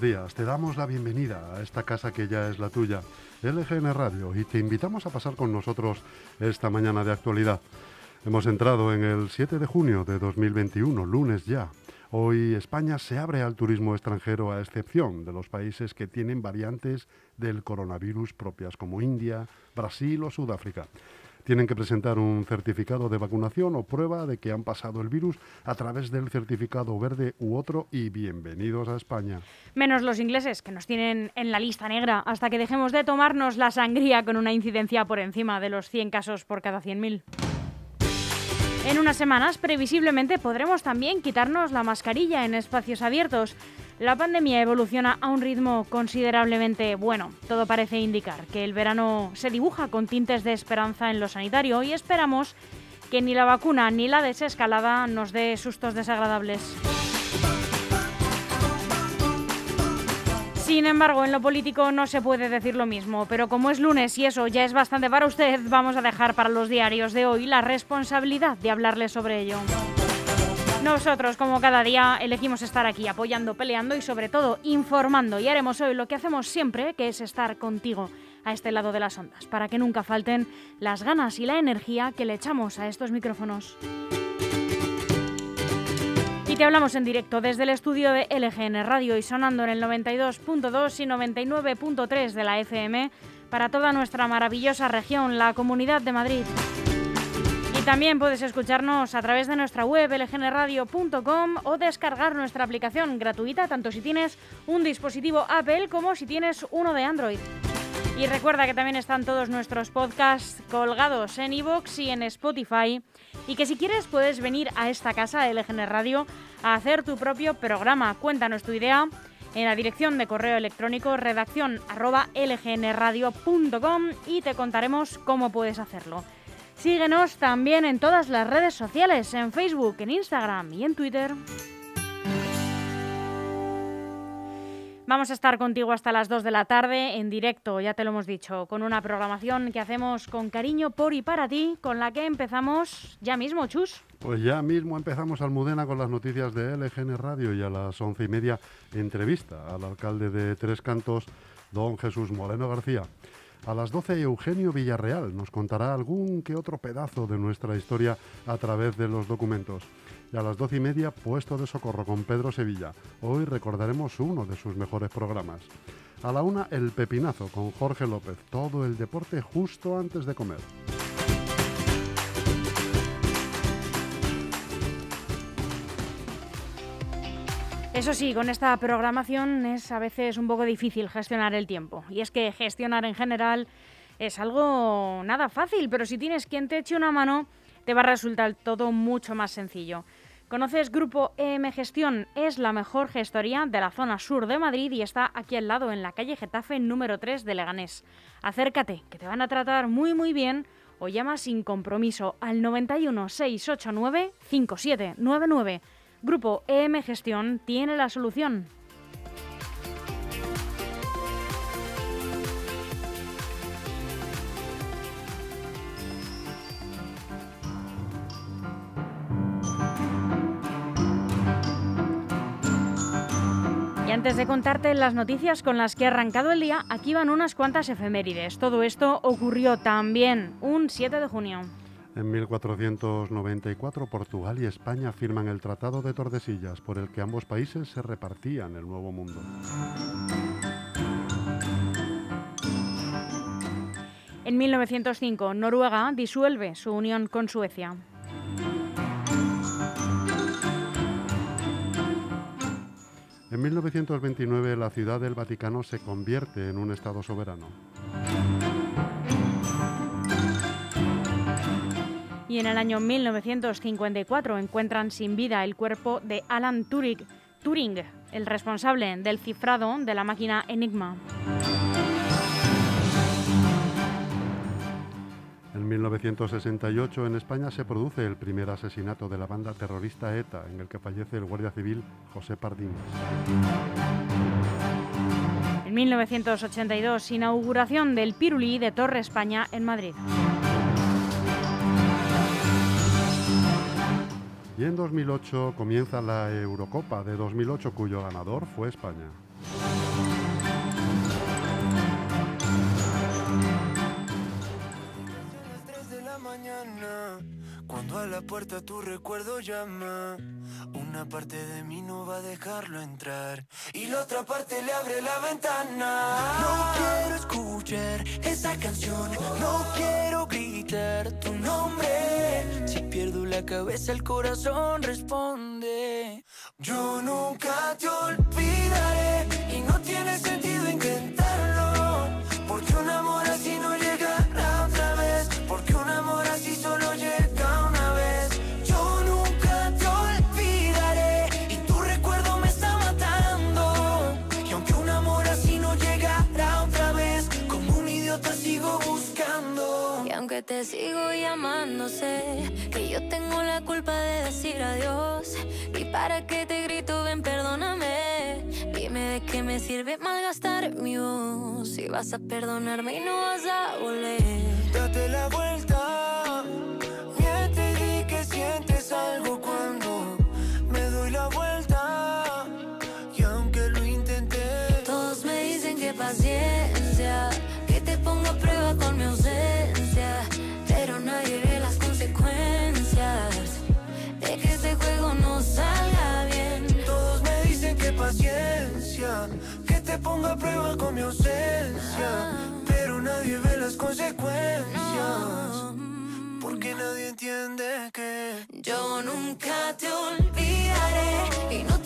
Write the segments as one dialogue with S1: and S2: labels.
S1: Buenos días, te damos la bienvenida a esta casa que ya es la tuya, LGN Radio, y te invitamos a pasar con nosotros esta mañana de actualidad. Hemos entrado en el 7 de junio de 2021, lunes ya. Hoy España se abre al turismo extranjero a excepción de los países que tienen variantes del coronavirus propias como India, Brasil o Sudáfrica tienen que presentar un certificado de vacunación o prueba de que han pasado el virus a través del certificado verde u otro y bienvenidos a España.
S2: Menos los ingleses, que nos tienen en la lista negra hasta que dejemos de tomarnos la sangría con una incidencia por encima de los 100 casos por cada 100.000. En unas semanas, previsiblemente, podremos también quitarnos la mascarilla en espacios abiertos. La pandemia evoluciona a un ritmo considerablemente bueno. Todo parece indicar que el verano se dibuja con tintes de esperanza en lo sanitario y esperamos que ni la vacuna ni la desescalada nos dé sustos desagradables. Sin embargo, en lo político no se puede decir lo mismo, pero como es lunes y eso ya es bastante para usted, vamos a dejar para los diarios de hoy la responsabilidad de hablarle sobre ello. Nosotros, como cada día, elegimos estar aquí apoyando, peleando y sobre todo informando y haremos hoy lo que hacemos siempre, que es estar contigo a este lado de las ondas, para que nunca falten las ganas y la energía que le echamos a estos micrófonos te hablamos en directo desde el estudio de LGN Radio y sonando en el 92.2 y 99.3 de la FM para toda nuestra maravillosa región, la Comunidad de Madrid. Y también puedes escucharnos a través de nuestra web lgnradio.com o descargar nuestra aplicación gratuita tanto si tienes un dispositivo Apple como si tienes uno de Android. Y recuerda que también están todos nuestros podcasts colgados en iVoox y en Spotify y que si quieres puedes venir a esta casa de LGN Radio a hacer tu propio programa. Cuéntanos tu idea en la dirección de correo electrónico redacción lgnradio.com y te contaremos cómo puedes hacerlo. Síguenos también en todas las redes sociales, en Facebook, en Instagram y en Twitter. Vamos a estar contigo hasta las 2 de la tarde en directo, ya te lo hemos dicho, con una programación que hacemos con cariño por y para ti, con la que empezamos ya mismo, Chus.
S1: Pues ya mismo empezamos Almudena con las noticias de LGN Radio y a las once y media entrevista al alcalde de Tres Cantos, don Jesús Moreno García. A las 12 Eugenio Villarreal nos contará algún que otro pedazo de nuestra historia a través de los documentos. Y a las doce y media, Puesto de Socorro con Pedro Sevilla. Hoy recordaremos uno de sus mejores programas. A la una, El Pepinazo con Jorge López. Todo el deporte justo antes de comer.
S2: Eso sí, con esta programación es a veces un poco difícil gestionar el tiempo. Y es que gestionar en general es algo nada fácil, pero si tienes quien te eche una mano, te va a resultar todo mucho más sencillo. ¿Conoces Grupo EM Gestión? Es la mejor gestoría de la zona sur de Madrid y está aquí al lado, en la calle Getafe número 3 de Leganés. Acércate, que te van a tratar muy muy bien o llama sin compromiso al 91 689 5799. Grupo EM Gestión tiene la solución. Y antes de contarte las noticias con las que ha arrancado el día, aquí van unas cuantas efemérides. Todo esto ocurrió también un 7 de junio.
S1: En 1494, Portugal y España firman el Tratado de Tordesillas, por el que ambos países se repartían el Nuevo Mundo.
S2: En 1905, Noruega disuelve su unión con Suecia.
S1: En 1929, la Ciudad del Vaticano se convierte en un Estado soberano.
S2: Y en el año 1954 encuentran sin vida el cuerpo de Alan Turing, Turing el responsable del cifrado de la máquina Enigma.
S1: En 1968 en España se produce el primer asesinato de la banda terrorista ETA, en el que fallece el guardia civil José Pardines.
S2: En 1982, inauguración del Pirulí de Torre España en Madrid.
S1: Y en 2008 comienza la Eurocopa de 2008 cuyo ganador fue España
S3: la puerta tu recuerdo llama. Una parte de mí no va a dejarlo entrar. Y la otra parte le abre la ventana. No quiero escuchar esa canción. No quiero gritar tu nombre. Si pierdo la cabeza, el corazón responde. Yo nunca te olvidaré. Sigo
S4: llamando, sé que yo tengo la culpa de decir adiós. Y para que te grito, ven, perdóname. Dime de qué me sirve malgastar mi voz. Si vas a perdonarme y no vas a volver.
S3: Date la vuelta.
S4: A prueba con mi ausencia. Pero nadie ve las consecuencias.
S3: Porque nadie entiende que
S4: Yo nunca te olvidaré y no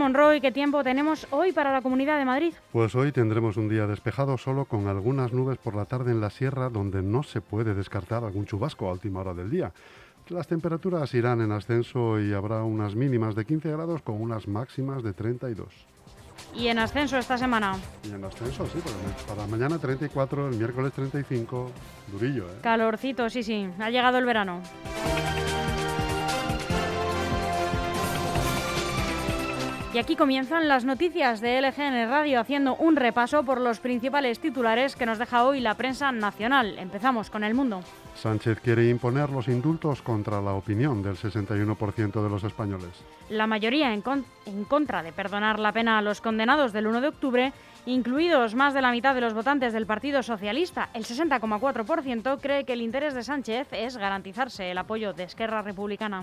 S2: Monroy, ¿qué tiempo tenemos hoy para la Comunidad de Madrid?
S1: Pues hoy tendremos un día despejado solo con algunas nubes por la tarde en la sierra donde no se puede descartar algún chubasco a última hora del día. Las temperaturas irán en ascenso y habrá unas mínimas de 15 grados con unas máximas de 32.
S2: Y en ascenso esta semana.
S1: Y en ascenso, sí, para mañana 34, el miércoles 35, durillo, ¿eh?
S2: Calorcito, sí, sí. Ha llegado el verano. Y aquí comienzan las noticias de LGN Radio haciendo un repaso por los principales titulares que nos deja hoy la prensa nacional. Empezamos con el mundo.
S1: Sánchez quiere imponer los indultos contra la opinión del 61% de los españoles.
S2: La mayoría en, con- en contra de perdonar la pena a los condenados del 1 de octubre, incluidos más de la mitad de los votantes del Partido Socialista, el 60,4% cree que el interés de Sánchez es garantizarse el apoyo de Esquerra Republicana.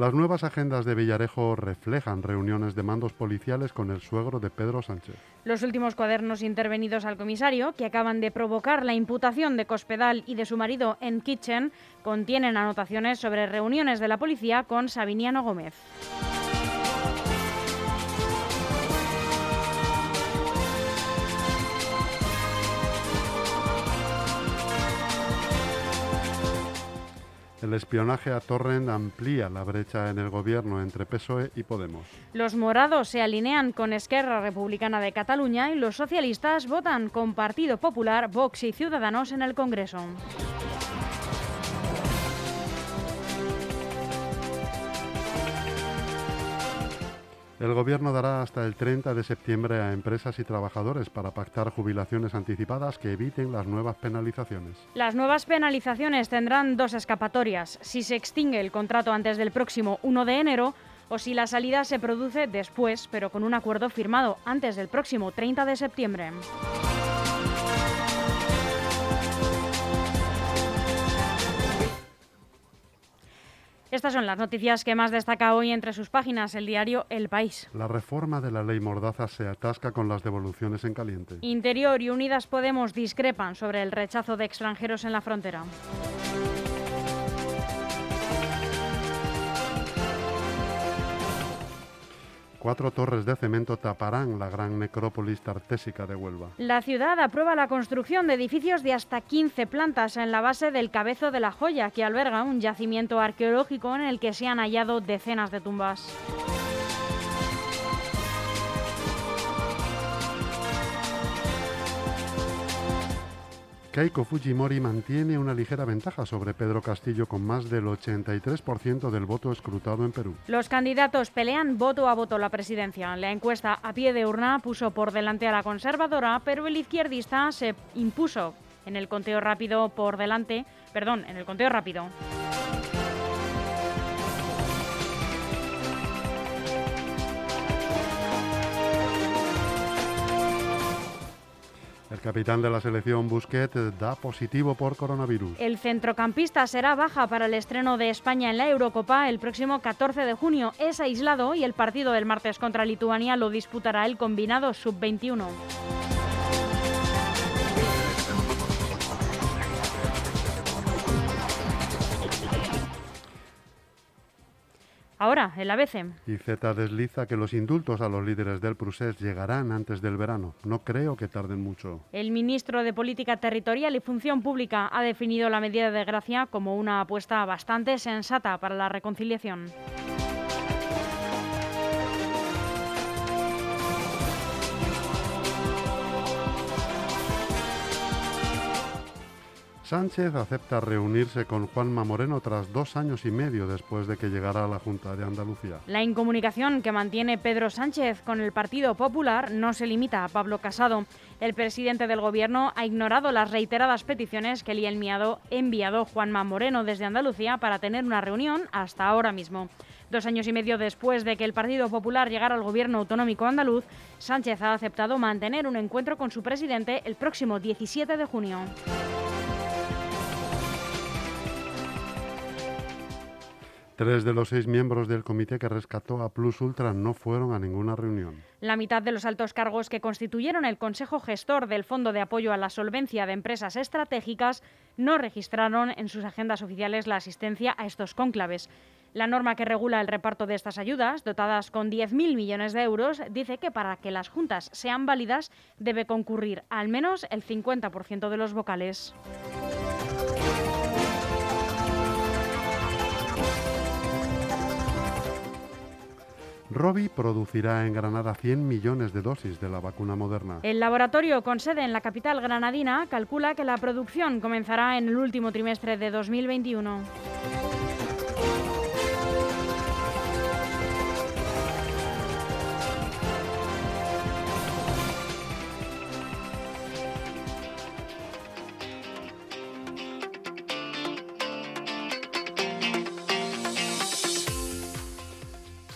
S1: Las nuevas agendas de Villarejo reflejan reuniones de mandos policiales con el suegro de Pedro Sánchez.
S2: Los últimos cuadernos intervenidos al comisario, que acaban de provocar la imputación de Cospedal y de su marido en Kitchen, contienen anotaciones sobre reuniones de la policía con Sabiniano Gómez.
S1: El espionaje a Torrent amplía la brecha en el gobierno entre PSOE y Podemos.
S2: Los morados se alinean con Esquerra Republicana de Cataluña y los socialistas votan con Partido Popular, Vox y Ciudadanos en el Congreso.
S1: El Gobierno dará hasta el 30 de septiembre a empresas y trabajadores para pactar jubilaciones anticipadas que eviten las nuevas penalizaciones.
S2: Las nuevas penalizaciones tendrán dos escapatorias, si se extingue el contrato antes del próximo 1 de enero o si la salida se produce después, pero con un acuerdo firmado antes del próximo 30 de septiembre. Estas son las noticias que más destaca hoy entre sus páginas el diario El País.
S1: La reforma de la ley Mordaza se atasca con las devoluciones en caliente.
S2: Interior y Unidas Podemos discrepan sobre el rechazo de extranjeros en la frontera.
S1: Cuatro torres de cemento taparán la gran necrópolis tartésica de Huelva.
S2: La ciudad aprueba la construcción de edificios de hasta 15 plantas en la base del Cabezo de la Joya, que alberga un yacimiento arqueológico en el que se han hallado decenas de tumbas.
S1: Keiko Fujimori mantiene una ligera ventaja sobre Pedro Castillo con más del 83% del voto escrutado en Perú.
S2: Los candidatos pelean voto a voto la presidencia. La encuesta a pie de urna puso por delante a la conservadora, pero el izquierdista se impuso en el conteo rápido por delante, perdón, en el conteo rápido.
S1: El capitán de la selección Busquets da positivo por coronavirus.
S2: El centrocampista será baja para el estreno de España en la Eurocopa el próximo 14 de junio. Es aislado y el partido del martes contra Lituania lo disputará el combinado sub-21. Ahora, el ABC.
S1: Y Z desliza que los indultos a los líderes del Prusés llegarán antes del verano. No creo que tarden mucho.
S2: El ministro de Política Territorial y Función Pública ha definido la medida de gracia como una apuesta bastante sensata para la reconciliación.
S1: Sánchez acepta reunirse con Juanma Moreno tras dos años y medio después de que llegara a la Junta de Andalucía.
S2: La incomunicación que mantiene Pedro Sánchez con el Partido Popular no se limita a Pablo Casado. El presidente del Gobierno ha ignorado las reiteradas peticiones que le ha enviado, Juanma Moreno desde Andalucía para tener una reunión hasta ahora mismo. Dos años y medio después de que el Partido Popular llegara al gobierno autonómico andaluz, Sánchez ha aceptado mantener un encuentro con su presidente el próximo 17 de junio.
S1: Tres de los seis miembros del comité que rescató a Plus Ultra no fueron a ninguna reunión.
S2: La mitad de los altos cargos que constituyeron el Consejo Gestor del Fondo de Apoyo a la Solvencia de Empresas Estratégicas no registraron en sus agendas oficiales la asistencia a estos cónclaves. La norma que regula el reparto de estas ayudas, dotadas con 10.000 millones de euros, dice que para que las juntas sean válidas debe concurrir al menos el 50% de los vocales.
S1: Robi producirá en Granada 100 millones de dosis de la vacuna moderna.
S2: El laboratorio con sede en la capital granadina calcula que la producción comenzará en el último trimestre de 2021.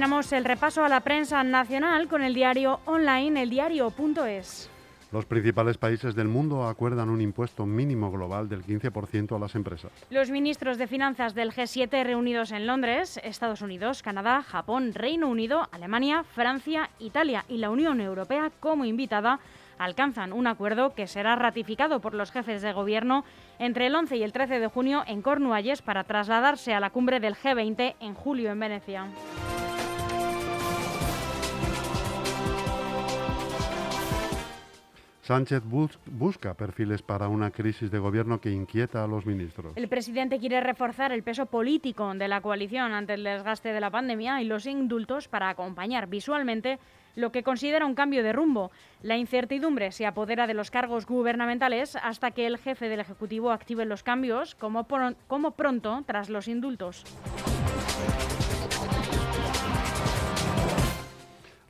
S2: Terminamos el repaso a la prensa nacional con el diario online, eldiario.es.
S1: Los principales países del mundo acuerdan un impuesto mínimo global del 15% a las empresas.
S2: Los ministros de Finanzas del G7 reunidos en Londres, Estados Unidos, Canadá, Japón, Reino Unido, Alemania, Francia, Italia y la Unión Europea como invitada alcanzan un acuerdo que será ratificado por los jefes de gobierno entre el 11 y el 13 de junio en Cornualles para trasladarse a la cumbre del G20 en julio en Venecia.
S1: Sánchez busca perfiles para una crisis de gobierno que inquieta a los ministros.
S2: El presidente quiere reforzar el peso político de la coalición ante el desgaste de la pandemia y los indultos para acompañar visualmente lo que considera un cambio de rumbo. La incertidumbre se apodera de los cargos gubernamentales hasta que el jefe del Ejecutivo active los cambios, como, como pronto tras los indultos.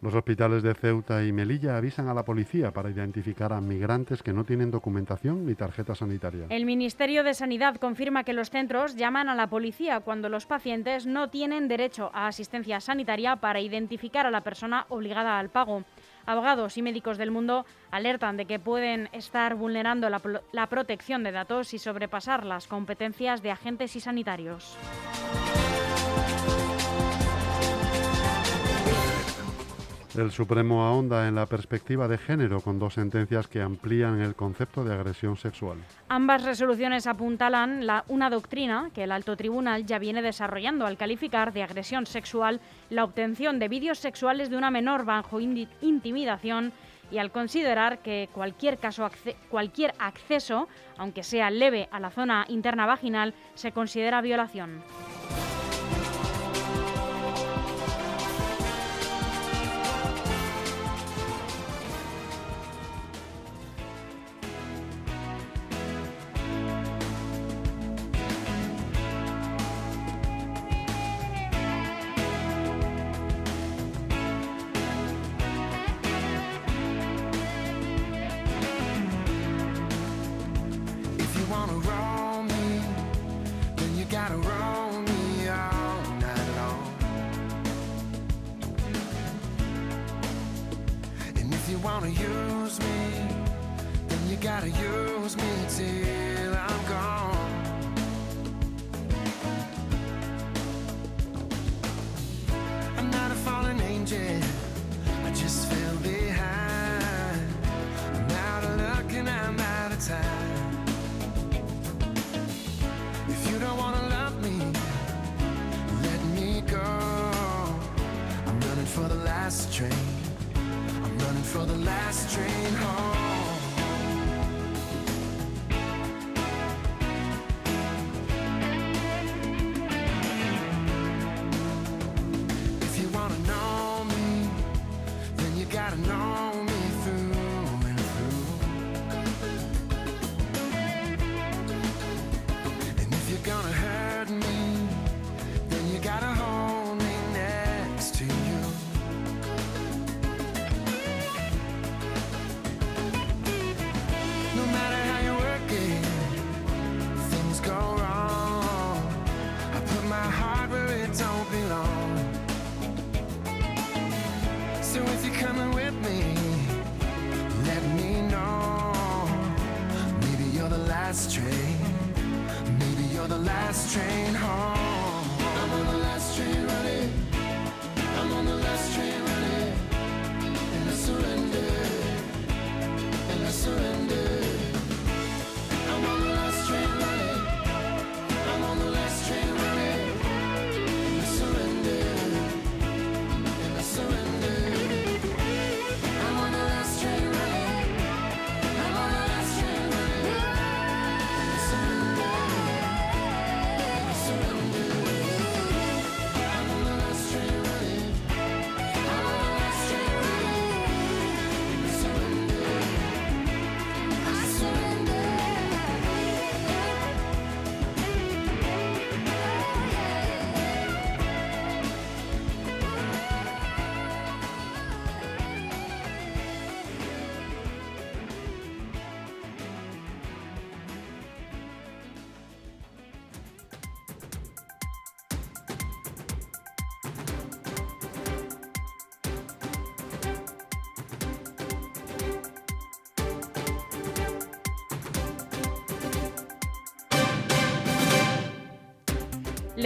S1: Los hospitales de Ceuta y Melilla avisan a la policía para identificar a migrantes que no tienen documentación ni tarjeta sanitaria.
S2: El Ministerio de Sanidad confirma que los centros llaman a la policía cuando los pacientes no tienen derecho a asistencia sanitaria para identificar a la persona obligada al pago. Abogados y médicos del mundo alertan de que pueden estar vulnerando la, protección de datos y sobrepasar las competencias de agentes y sanitarios.
S1: El Supremo ahonda en la perspectiva de género con dos sentencias que amplían el concepto de agresión sexual.
S2: Ambas resoluciones apuntalan la, una doctrina que el alto tribunal ya viene desarrollando al calificar de agresión sexual la obtención de vídeos sexuales de una menor bajo intimidación y al considerar que cualquier, caso, cualquier acceso, aunque sea leve a la zona interna vaginal, se considera violación.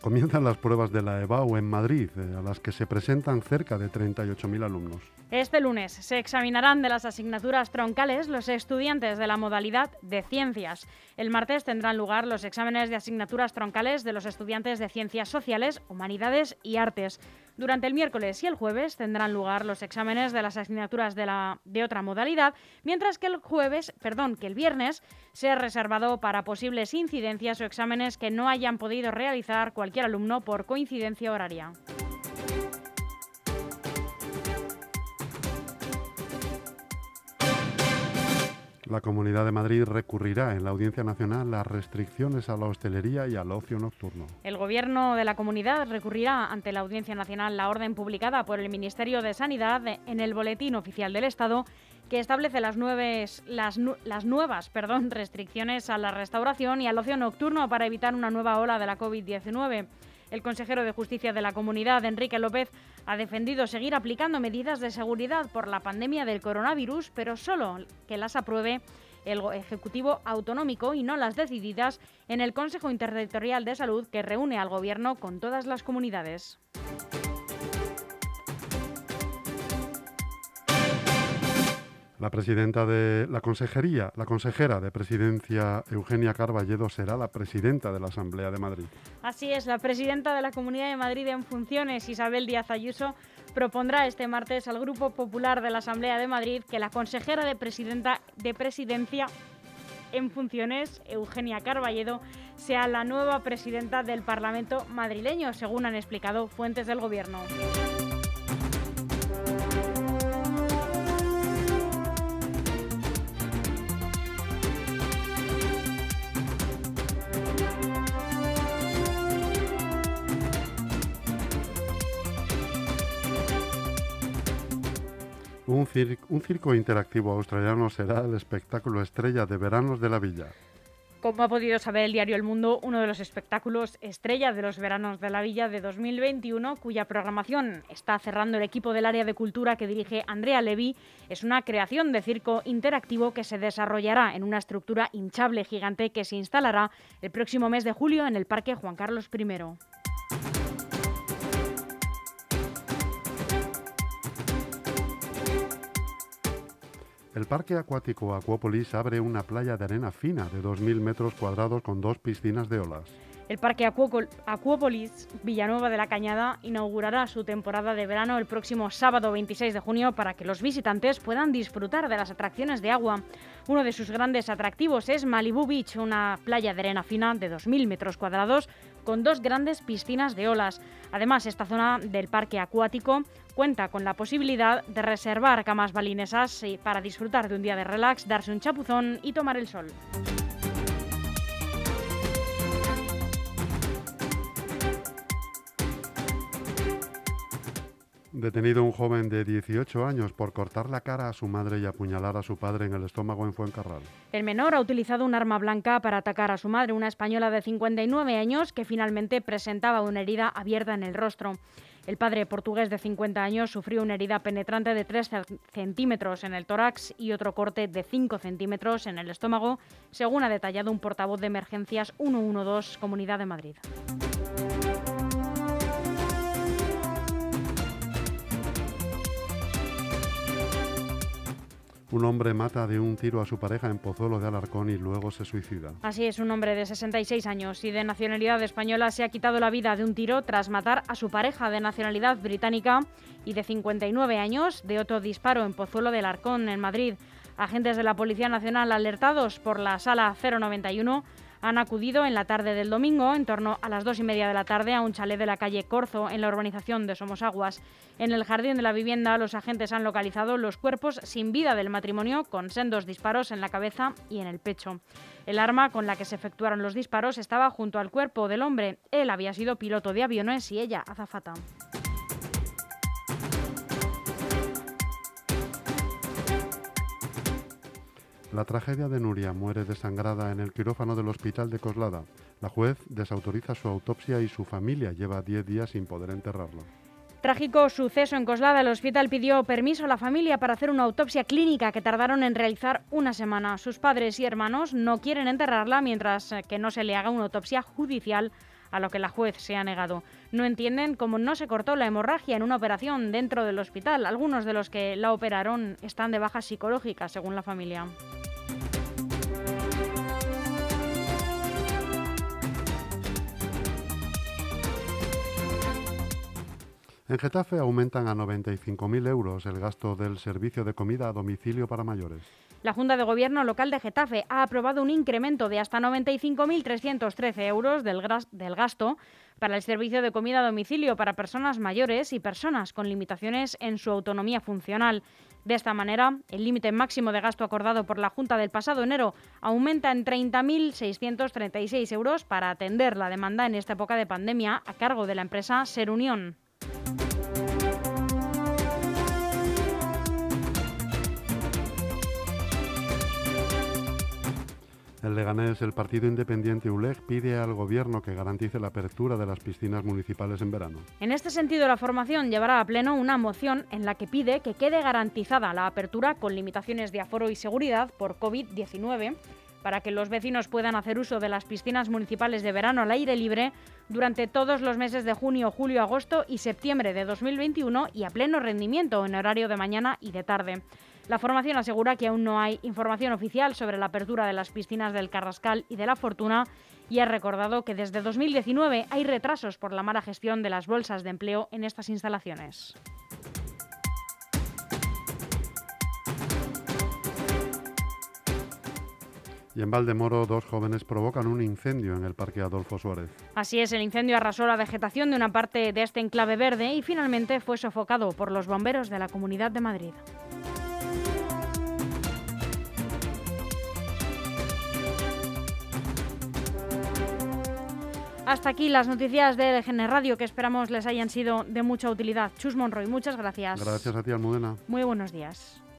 S1: Comienzan las pruebas de la EBAU en Madrid, eh, a las que se presentan cerca de 38.000 alumnos.
S2: Este lunes se examinarán de las asignaturas troncales los estudiantes de la modalidad de ciencias. El martes tendrán lugar los exámenes de asignaturas troncales de los estudiantes de ciencias sociales, humanidades y artes. Durante el miércoles y el jueves tendrán lugar los exámenes de las asignaturas de, la, de otra modalidad, mientras que el jueves, perdón, que el viernes sea reservado para posibles incidencias o exámenes que no hayan podido realizar cualquier alumno por coincidencia horaria.
S1: La Comunidad de Madrid recurrirá en la Audiencia Nacional las restricciones a la hostelería y al ocio nocturno.
S2: El Gobierno de la Comunidad recurrirá ante la Audiencia Nacional la orden publicada por el Ministerio de Sanidad en el Boletín Oficial del Estado que establece las, las, las nuevas perdón, restricciones a la restauración y al ocio nocturno para evitar una nueva ola de la COVID-19. El consejero de Justicia de la Comunidad, Enrique López, ha defendido seguir aplicando medidas de seguridad por la pandemia del coronavirus, pero solo que las apruebe el Ejecutivo Autonómico y no las decididas en el Consejo Interterritorial de Salud que reúne al Gobierno con todas las comunidades.
S1: La presidenta de la consejería, la consejera de presidencia Eugenia Carballedo será la presidenta de la Asamblea de Madrid.
S2: Así es, la presidenta de la Comunidad de Madrid en funciones, Isabel Díaz Ayuso, propondrá este martes al Grupo Popular de la Asamblea de Madrid que la consejera de, presidenta, de presidencia en funciones, Eugenia Carballedo, sea la nueva presidenta del Parlamento madrileño, según han explicado fuentes del Gobierno.
S1: Un, circo interactivo australiano será el espectáculo estrella de veranos de la villa.
S2: Como ha podido saber el diario El Mundo, uno de los espectáculos estrella de los veranos de la Villa de 2021, cuya programación está cerrando el equipo del área de cultura que dirige Andrea Levy, es una creación de circo interactivo que se desarrollará en una estructura hinchable gigante que se instalará el próximo mes de julio en el Parque Juan Carlos I.
S1: El parque acuático Acuópolis abre una playa de arena fina de 2.000 metros cuadrados con dos piscinas de olas.
S2: El Parque Acuópolis Villanueva de la Cañada inaugurará su temporada de verano el próximo sábado 26 de junio para que los visitantes puedan disfrutar de las atracciones de agua. Uno de sus grandes atractivos es Malibu Beach, una playa de arena fina de 2.000 metros cuadrados con dos grandes piscinas de olas. Además, esta zona del parque acuático cuenta con la posibilidad de reservar camas balinesas para disfrutar de un día de relax, darse un chapuzón y tomar el sol.
S1: Detenido un joven de 18 años por cortar la cara a su madre y apuñalar a su padre en el estómago en Fuencarral.
S2: El menor ha utilizado un arma blanca para atacar a su madre, una española de 59 años que finalmente presentaba una herida abierta en el rostro. El padre portugués de 50 años sufrió una herida penetrante de 3 centímetros en el tórax y otro corte de 5 centímetros en el estómago, según ha detallado un portavoz de emergencias 112 Comunidad de Madrid.
S1: Un hombre mata de un tiro a su pareja en Pozuelo de Alarcón y luego se suicida.
S2: Así es, un hombre de 66 años y de nacionalidad española se ha quitado la vida de un tiro tras matar a su pareja de nacionalidad británica y de 59 años de otro disparo en Pozuelo de Alarcón, en Madrid. Agentes de la Policía Nacional alertados por la sala 091 han acudido en la tarde del domingo, en torno a las dos y media de la tarde, a un chalet de la calle Corzo, en la urbanización de Somosaguas. En el jardín de la vivienda, los agentes han localizado los cuerpos sin vida del matrimonio, con sendos disparos en la cabeza y en el pecho. El arma con la que se efectuaron los disparos estaba junto al cuerpo del hombre. Él había sido piloto de aviones y ella azafata.
S1: La tragedia de Nuria muere desangrada en el quirófano del hospital de Coslada. La juez desautoriza su autopsia y su familia lleva 10 días sin poder enterrarlo.
S2: Trágico suceso en Coslada. El hospital pidió permiso a la familia para hacer una autopsia clínica que tardaron en realizar una semana. Sus padres y hermanos no quieren enterrarla mientras que no se le haga una autopsia judicial a lo que la juez se ha negado. No entienden cómo no se cortó la hemorragia en una operación dentro del hospital. Algunos de los que la operaron están de baja psicológica, según la familia.
S1: En Getafe aumentan a 95.000 euros el gasto del servicio de comida a domicilio para mayores.
S2: La Junta de Gobierno local de Getafe ha aprobado un incremento de hasta 95.313 euros del, gasto para el servicio de comida a domicilio para personas mayores y personas con limitaciones en su autonomía funcional. De esta manera, el límite máximo de gasto acordado por la Junta del pasado enero aumenta en 30.636 euros para atender la demanda en esta época de pandemia a cargo de la empresa Ser Unión.
S1: El Leganés, el partido independiente ULEG, pide al Gobierno que garantice la apertura de las piscinas municipales en verano.
S2: En este sentido, la formación llevará a pleno una moción en la que pide que quede garantizada la apertura con limitaciones de aforo y seguridad por COVID-19 para que los vecinos puedan hacer uso de las piscinas municipales de verano al aire libre durante todos los meses de junio, julio, agosto y septiembre de 2021 y a pleno rendimiento en horario de mañana y de tarde. La formación asegura que aún no hay información oficial sobre la apertura de las piscinas del Carrascal y de la Fortuna y ha recordado que desde 2019 hay retrasos por la mala gestión de las bolsas de empleo en estas instalaciones.
S1: Y en Valdemoro, dos jóvenes provocan un incendio en el Parque Adolfo Suárez.
S2: Así es, el incendio arrasó la vegetación de una parte de este enclave verde y finalmente fue sofocado por los bomberos de la Comunidad de Madrid. Hasta aquí las noticias de LGN Radio que esperamos les hayan sido de mucha utilidad. Chus Monroy, muchas gracias.
S1: Gracias a ti, Almudena.
S2: Muy buenos días.